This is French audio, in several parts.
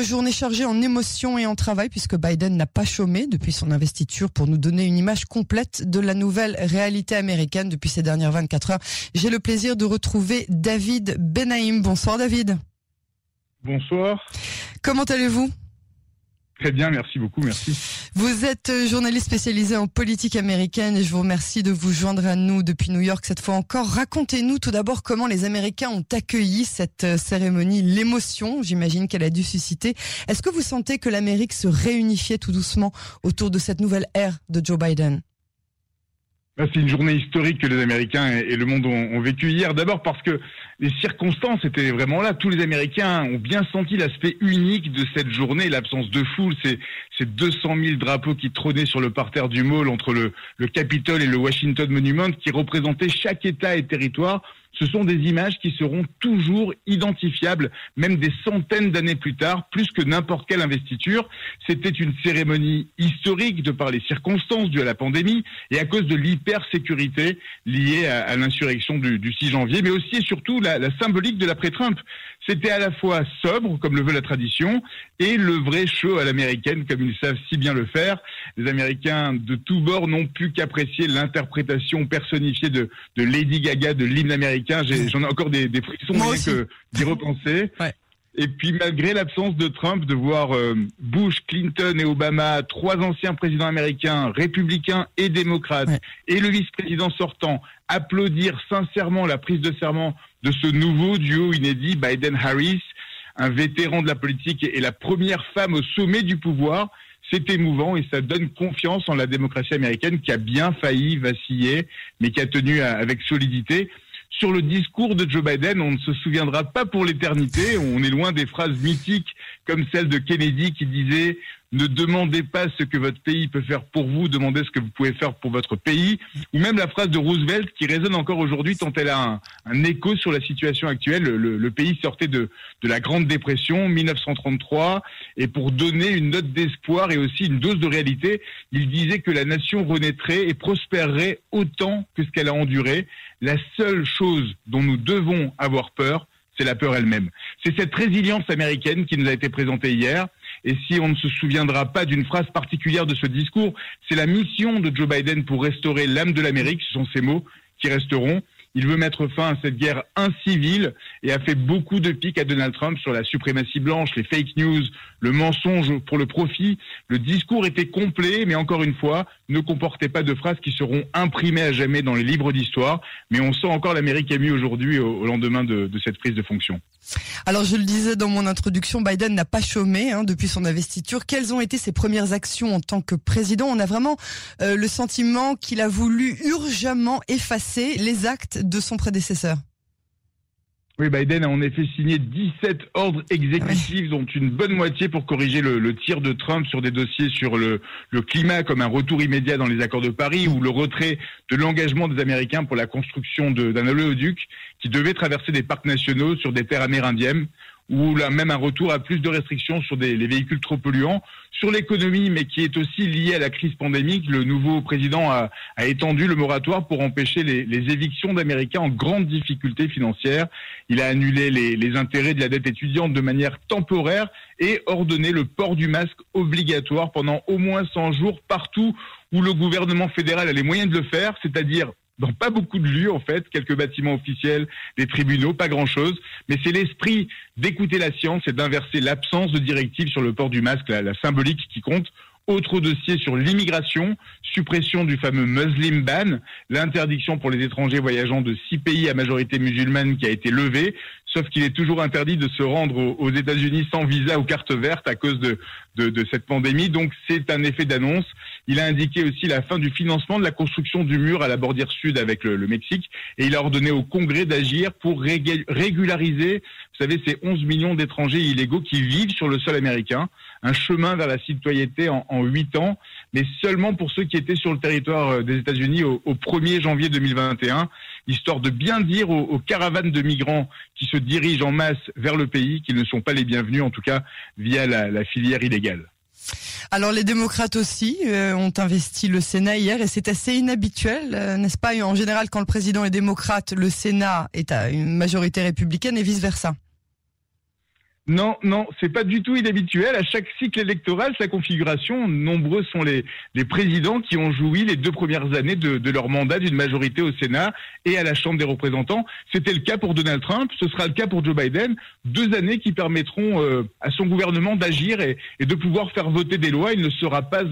une journée chargée en émotions et en travail puisque Biden n'a pas chômé depuis son investiture pour nous donner une image complète de la nouvelle réalité américaine depuis ces dernières 24 heures. J'ai le plaisir de retrouver David Benaïm. Bonsoir David. Bonsoir. Comment allez-vous? Très bien, merci beaucoup, merci. Vous êtes euh, journaliste spécialisé en politique américaine et je vous remercie de vous joindre à nous depuis New York cette fois encore. Racontez-nous tout d'abord comment les Américains ont accueilli cette euh, cérémonie, l'émotion, j'imagine qu'elle a dû susciter. Est-ce que vous sentez que l'Amérique se réunifiait tout doucement autour de cette nouvelle ère de Joe Biden? C'est une journée historique que les Américains et le monde ont, vécu hier. D'abord parce que les circonstances étaient vraiment là. Tous les Américains ont bien senti l'aspect unique de cette journée, l'absence de foule, ces, ces 200 000 drapeaux qui trônaient sur le parterre du mall entre le, le Capitole et le Washington Monument, qui représentaient chaque État et territoire ce sont des images qui seront toujours identifiables, même des centaines d'années plus tard, plus que n'importe quelle investiture. C'était une cérémonie historique de par les circonstances dues à la pandémie et à cause de l'hypersécurité liée à, l'insurrection du, 6 janvier, mais aussi et surtout la, la symbolique de l'après-Trump. C'était à la fois sobre, comme le veut la tradition, et le vrai show à l'américaine, comme ils savent si bien le faire. Les Américains de tous bords n'ont pu qu'apprécier l'interprétation personnifiée de, de Lady Gaga de l'hymne américain. J'en ai, encore des, des frissons d'y repenser. Et puis malgré l'absence de Trump, de voir euh, Bush, Clinton et Obama, trois anciens présidents américains, républicains et démocrates, et le vice-président sortant, applaudir sincèrement la prise de serment de ce nouveau duo inédit Biden-Harris, un vétéran de la politique et la première femme au sommet du pouvoir. C'est émouvant et ça donne confiance en la démocratie américaine qui a bien failli vaciller, mais qui a tenu avec solidité. Sur le discours de Joe Biden, on ne se souviendra pas pour l'éternité. On est loin des phrases mythiques comme celle de Kennedy qui disait ne demandez pas ce que votre pays peut faire pour vous, demandez ce que vous pouvez faire pour votre pays. Ou même la phrase de Roosevelt qui résonne encore aujourd'hui tant elle a un, écho sur la situation actuelle. Le, pays sortait de, de la Grande Dépression, 1933, et pour donner une note d'espoir et aussi une dose de réalité, il disait que la nation renaîtrait et prospérerait autant que ce qu'elle a enduré. La seule chose dont nous devons avoir peur, c'est la peur elle-même. C'est cette résilience américaine qui nous a été présentée hier. Et si on ne se souviendra pas d'une phrase particulière de ce discours, c'est la mission de Joe Biden pour restaurer l'âme de l'Amérique, ce sont ces mots qui resteront. Il veut mettre fin à cette guerre incivile et a fait beaucoup de piques à Donald Trump sur la suprématie blanche, les fake news, le mensonge pour le profit. Le discours était complet, mais encore une fois, ne comportait pas de phrases qui seront imprimées à jamais dans les livres d'histoire. Mais on sent encore l'Amérique émue aujourd'hui au, lendemain de, cette prise de fonction. Alors je le disais dans mon introduction, Biden n'a pas chômé hein, depuis son investiture. Quelles ont été ses premières actions en tant que président? On a vraiment euh, le sentiment qu'il a voulu urgemment effacer les actes de son prédécesseur. Oui, Biden a en effet signé 17 ordres exécutifs, dont une bonne moitié pour corriger le, tir de Trump sur des dossiers sur le, le, climat, comme un retour immédiat dans les accords de Paris ou le retrait de l'engagement des Américains pour la construction d'un oléoduc qui devait traverser des parcs nationaux sur des terres amérindiennes ou là même un retour à plus de restrictions sur des, les véhicules trop polluants. Sur l'économie, mais qui est aussi liée à la crise pandémique, le nouveau président a, étendu le moratoire pour empêcher les, les évictions d'Américains en grande difficulté financière. Il a annulé les, les intérêts de la dette étudiante de manière temporaire et ordonné le port du masque obligatoire pendant au moins 100 jours partout où le gouvernement fédéral a les moyens de le faire, c'est-à-dire dans pas beaucoup de lieux en fait, quelques bâtiments officiels, des tribunaux, pas grand-chose, mais c'est l'esprit d'écouter la science et d'inverser l'absence de directives sur le port du masque, la, symbolique qui compte. Autre dossier sur l'immigration, suppression du fameux Muslim ban, l'interdiction pour les étrangers voyageant de six pays à majorité musulmane qui a été levée, sauf qu'il est toujours interdit de se rendre aux États-Unis sans visa ou carte verte à cause de, cette pandémie. Donc c'est un effet d'annonce. Il a indiqué aussi la fin du financement de la construction du mur à la bordure sud avec le, Mexique et il a ordonné au Congrès d'agir pour régulariser, vous savez, ces 11 millions d'étrangers illégaux qui vivent sur le sol américain. Un chemin vers la citoyenneté en, en 8 ans, mais seulement pour ceux qui étaient sur le territoire euh, des États-Unis au, au 1er janvier 2021 histoire de bien dire aux, caravanes de migrants qui se dirigent en masse vers le pays qu'ils ne sont pas les bienvenus, en tout cas via la, filière illégale. Alors les démocrates aussi euh, ont investi le Sénat hier et c'est assez inhabituel, euh, n'est-ce pas? En général, quand le président est démocrate, le Sénat est à une majorité républicaine et vice-versa. Non, non, c'est pas du tout inhabituel. À chaque cycle électoral, sa configuration, nombreux sont les, présidents qui ont joui les deux premières années de, leur mandat d'une majorité au Sénat et à la Chambre des représentants. C'était le cas pour Donald Trump, ce sera le cas pour Joe Biden. Deux années qui permettront euh, à son gouvernement d'agir et, de pouvoir faire voter des lois. Il ne sera pas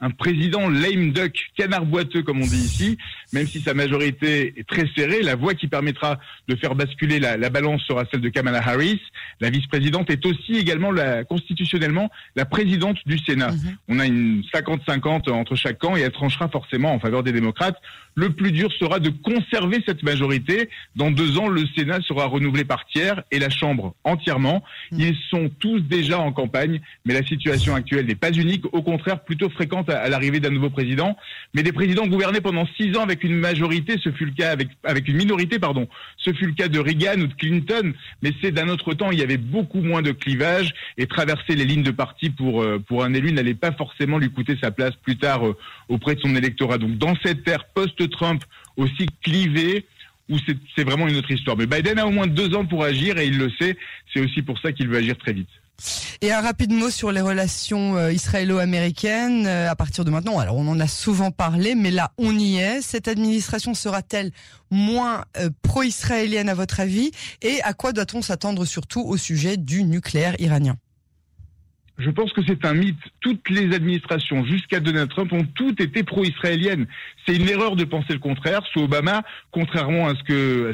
un, président lame duck, canard boiteux comme on dit ici, même si sa majorité est très serrée. La voie qui permettra de faire basculer la balance sera celle de Kamala Harris, la vice-présidente est aussi également la, constitutionnellement la présidente du Sénat. Mhm. On a une 50-50 entre chaque camp et elle tranchera forcément en faveur des démocrates. Le plus dur sera de conserver cette majorité. Dans deux ans, le Sénat sera renouvelé par tiers et la Chambre entièrement. Mhm. Ils sont tous déjà en campagne, mais la situation actuelle n'est pas unique, au contraire plutôt fréquente à, l'arrivée d'un nouveau président. Mais des présidents gouvernés pendant six ans avec une majorité, ce fut le cas avec, avec une minorité, pardon, ce fut le cas de Reagan ou de Clinton, mais c'est d'un autre temps, il y avait beaucoup moins de clivage et traverser les lignes de parti pour, euh, pour un élu n'allait pas forcément lui coûter sa place plus tard euh, auprès de son électorat. Donc dans cette ère post-Trump aussi clivée, où c'est vraiment une autre histoire. Mais Biden a au moins deux ans pour agir et il le sait. C'est aussi pour ça qu'il veut agir très vite. Et un rapide mot sur les relations euh, israélo-américaines à partir de maintenant. Alors on en a souvent parlé, mais là on y est. Cette administration sera-t-elle moins pro-israélienne à votre avis? Et à quoi doit-on s'attendre surtout au sujet du nucléaire iranien? Je pense que c'est un mythe. Toutes les administrations jusqu'à Donald Trump ont toutes été pro-israéliennes. C'est une erreur de penser le contraire. Sous Obama, contrairement à ce,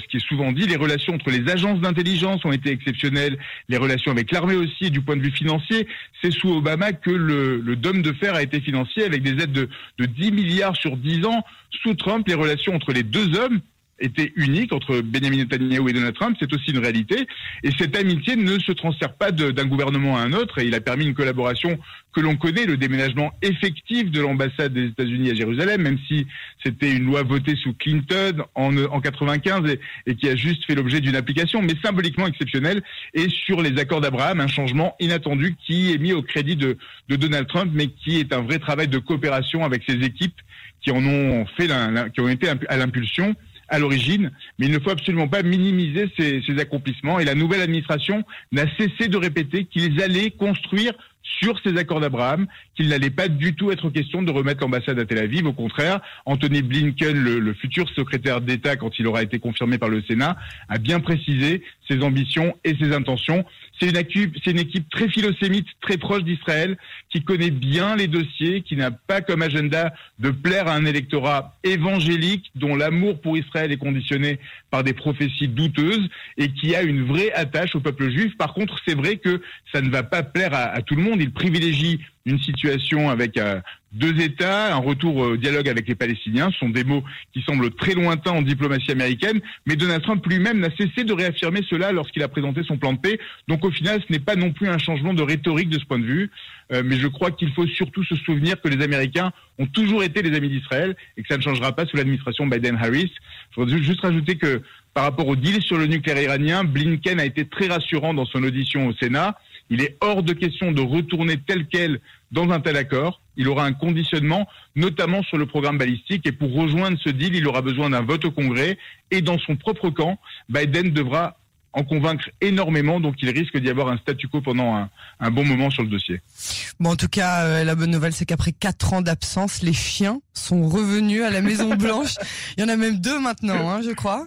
qui est souvent dit, les relations entre les agences d'intelligence ont été exceptionnelles, les relations avec l'armée aussi, du point de vue financier. C'est sous Obama que le, le dôme de fer a été financé avec des aides de, de 10 milliards sur 10 ans. Sous Trump, les relations entre les deux hommes, était unique entre Benjamin Netanyahu et Donald Trump, c'est aussi une réalité. Et cette amitié ne se transfère pas d'un gouvernement à un autre, et il a permis une collaboration que l'on connaît, le déménagement effectif de l'ambassade des États-Unis à Jérusalem, même si c'était une loi votée sous Clinton en, en 95 et, qui a juste fait l'objet d'une application, mais symboliquement exceptionnelle. Et sur les accords d'Abraham, un changement inattendu qui est mis au crédit de, de Donald Trump, mais qui est un vrai travail de coopération avec ses équipes qui en ont fait, qui ont été à l'impulsion à l'origine, mais il ne faut absolument pas minimiser ces, accomplissements. Et la nouvelle administration n'a cessé de répéter qu'ils allaient construire sur ces accords d'Abraham, qu'il n'allait pas du tout être question de remettre l'ambassade à Tel Aviv. Au contraire, Anthony Blinken, le futur secrétaire d'État, quand il aura été confirmé par le Sénat, a bien précisé ses ambitions et ses intentions. C'est une, équipe, très philosémite, très proche d'Israël, qui connaît bien les dossiers, qui n'a pas comme agenda de plaire à un électorat évangélique dont l'amour pour Israël est conditionné par des prophéties douteuses et qui a une vraie attache au peuple juif. Par contre, c'est vrai que ça ne va pas plaire à tout le monde. Il privilégie une situation avec euh, deux États, un retour au dialogue avec les Palestiniens. Ce sont des mots qui semblent très lointains en diplomatie américaine, mais Donald Trump lui-même n'a cessé de réaffirmer cela lorsqu'il a présenté son plan de paix. Donc au final, ce n'est pas non plus un changement de rhétorique de ce point de vue, euh, mais je crois qu'il faut surtout se souvenir que les Américains ont toujours été les amis d'Israël et que ça ne changera pas sous l'administration Biden-Harris. Je voudrais juste rajouter que par rapport au deal sur le nucléaire iranien, Blinken a été très rassurant dans son audition au Sénat. Il est hors de question de retourner tel quel dans un tel accord. Il aura un conditionnement, notamment sur le programme balistique. Et pour rejoindre ce deal, il aura besoin d'un vote au Congrès. Et dans son propre camp, Biden devra en convaincre énormément, donc il risque d'y avoir un statu quo pendant un, bon moment sur le dossier. Bon, en tout cas, euh, la bonne nouvelle, c'est qu'après quatre ans d'absence, les chiens sont revenus à la Maison Blanche. Il y en a même deux maintenant, hein, je crois.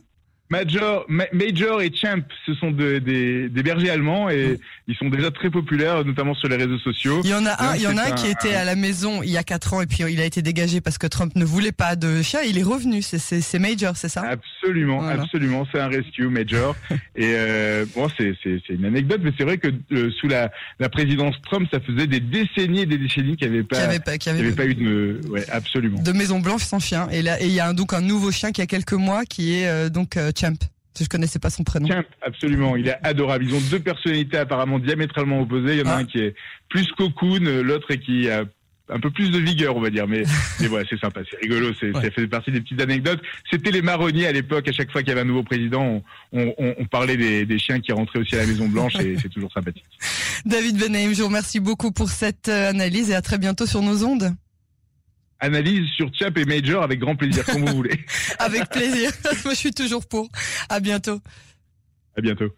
Major, Major et Champ, ce sont des, des, bergers allemands et ils sont déjà très populaires, notamment sur les réseaux sociaux. Il y en a un, il y en a un, qui était à la maison il y a quatre ans et puis il a été dégagé parce que Trump ne voulait pas de chien. Il est revenu. C'est Major, c'est ça? Absolument, absolument. C'est un rescue Major. et euh, bon, c'est une anecdote, mais c'est vrai que euh, sous la, la présidence Trump, ça faisait des décennies et des décennies qu'il n'y avait pas, avait pas, avait, avait pas eu de, ouais, absolument. De Maison Blanche sans chien. Et là, et il y a donc un nouveau chien qui a quelques mois qui est euh, donc euh, Champ. Je connaissais pas son prénom. Absolument. Il est adorable. Ils ont deux personnalités apparemment diamétralement opposées. Il y en a ah. un qui est plus cocoon, l'autre qui a un peu plus de vigueur, on va dire. Mais, mais voilà, c'est sympa, c'est rigolo. C'est, Ça fait partie des petites anecdotes. C'était les marronniers à l'époque. À chaque fois qu'il y avait un nouveau président, on, on, on parlait des, des, chiens qui rentraient aussi à la Maison Blanche et c'est toujours sympathique. David Benaim, je vous remercie beaucoup pour cette euh, analyse et à très bientôt sur nos ondes analyse sur Chap et Major avec grand plaisir, comme vous voulez. avec plaisir. Moi, je suis toujours pour. À bientôt. À bientôt.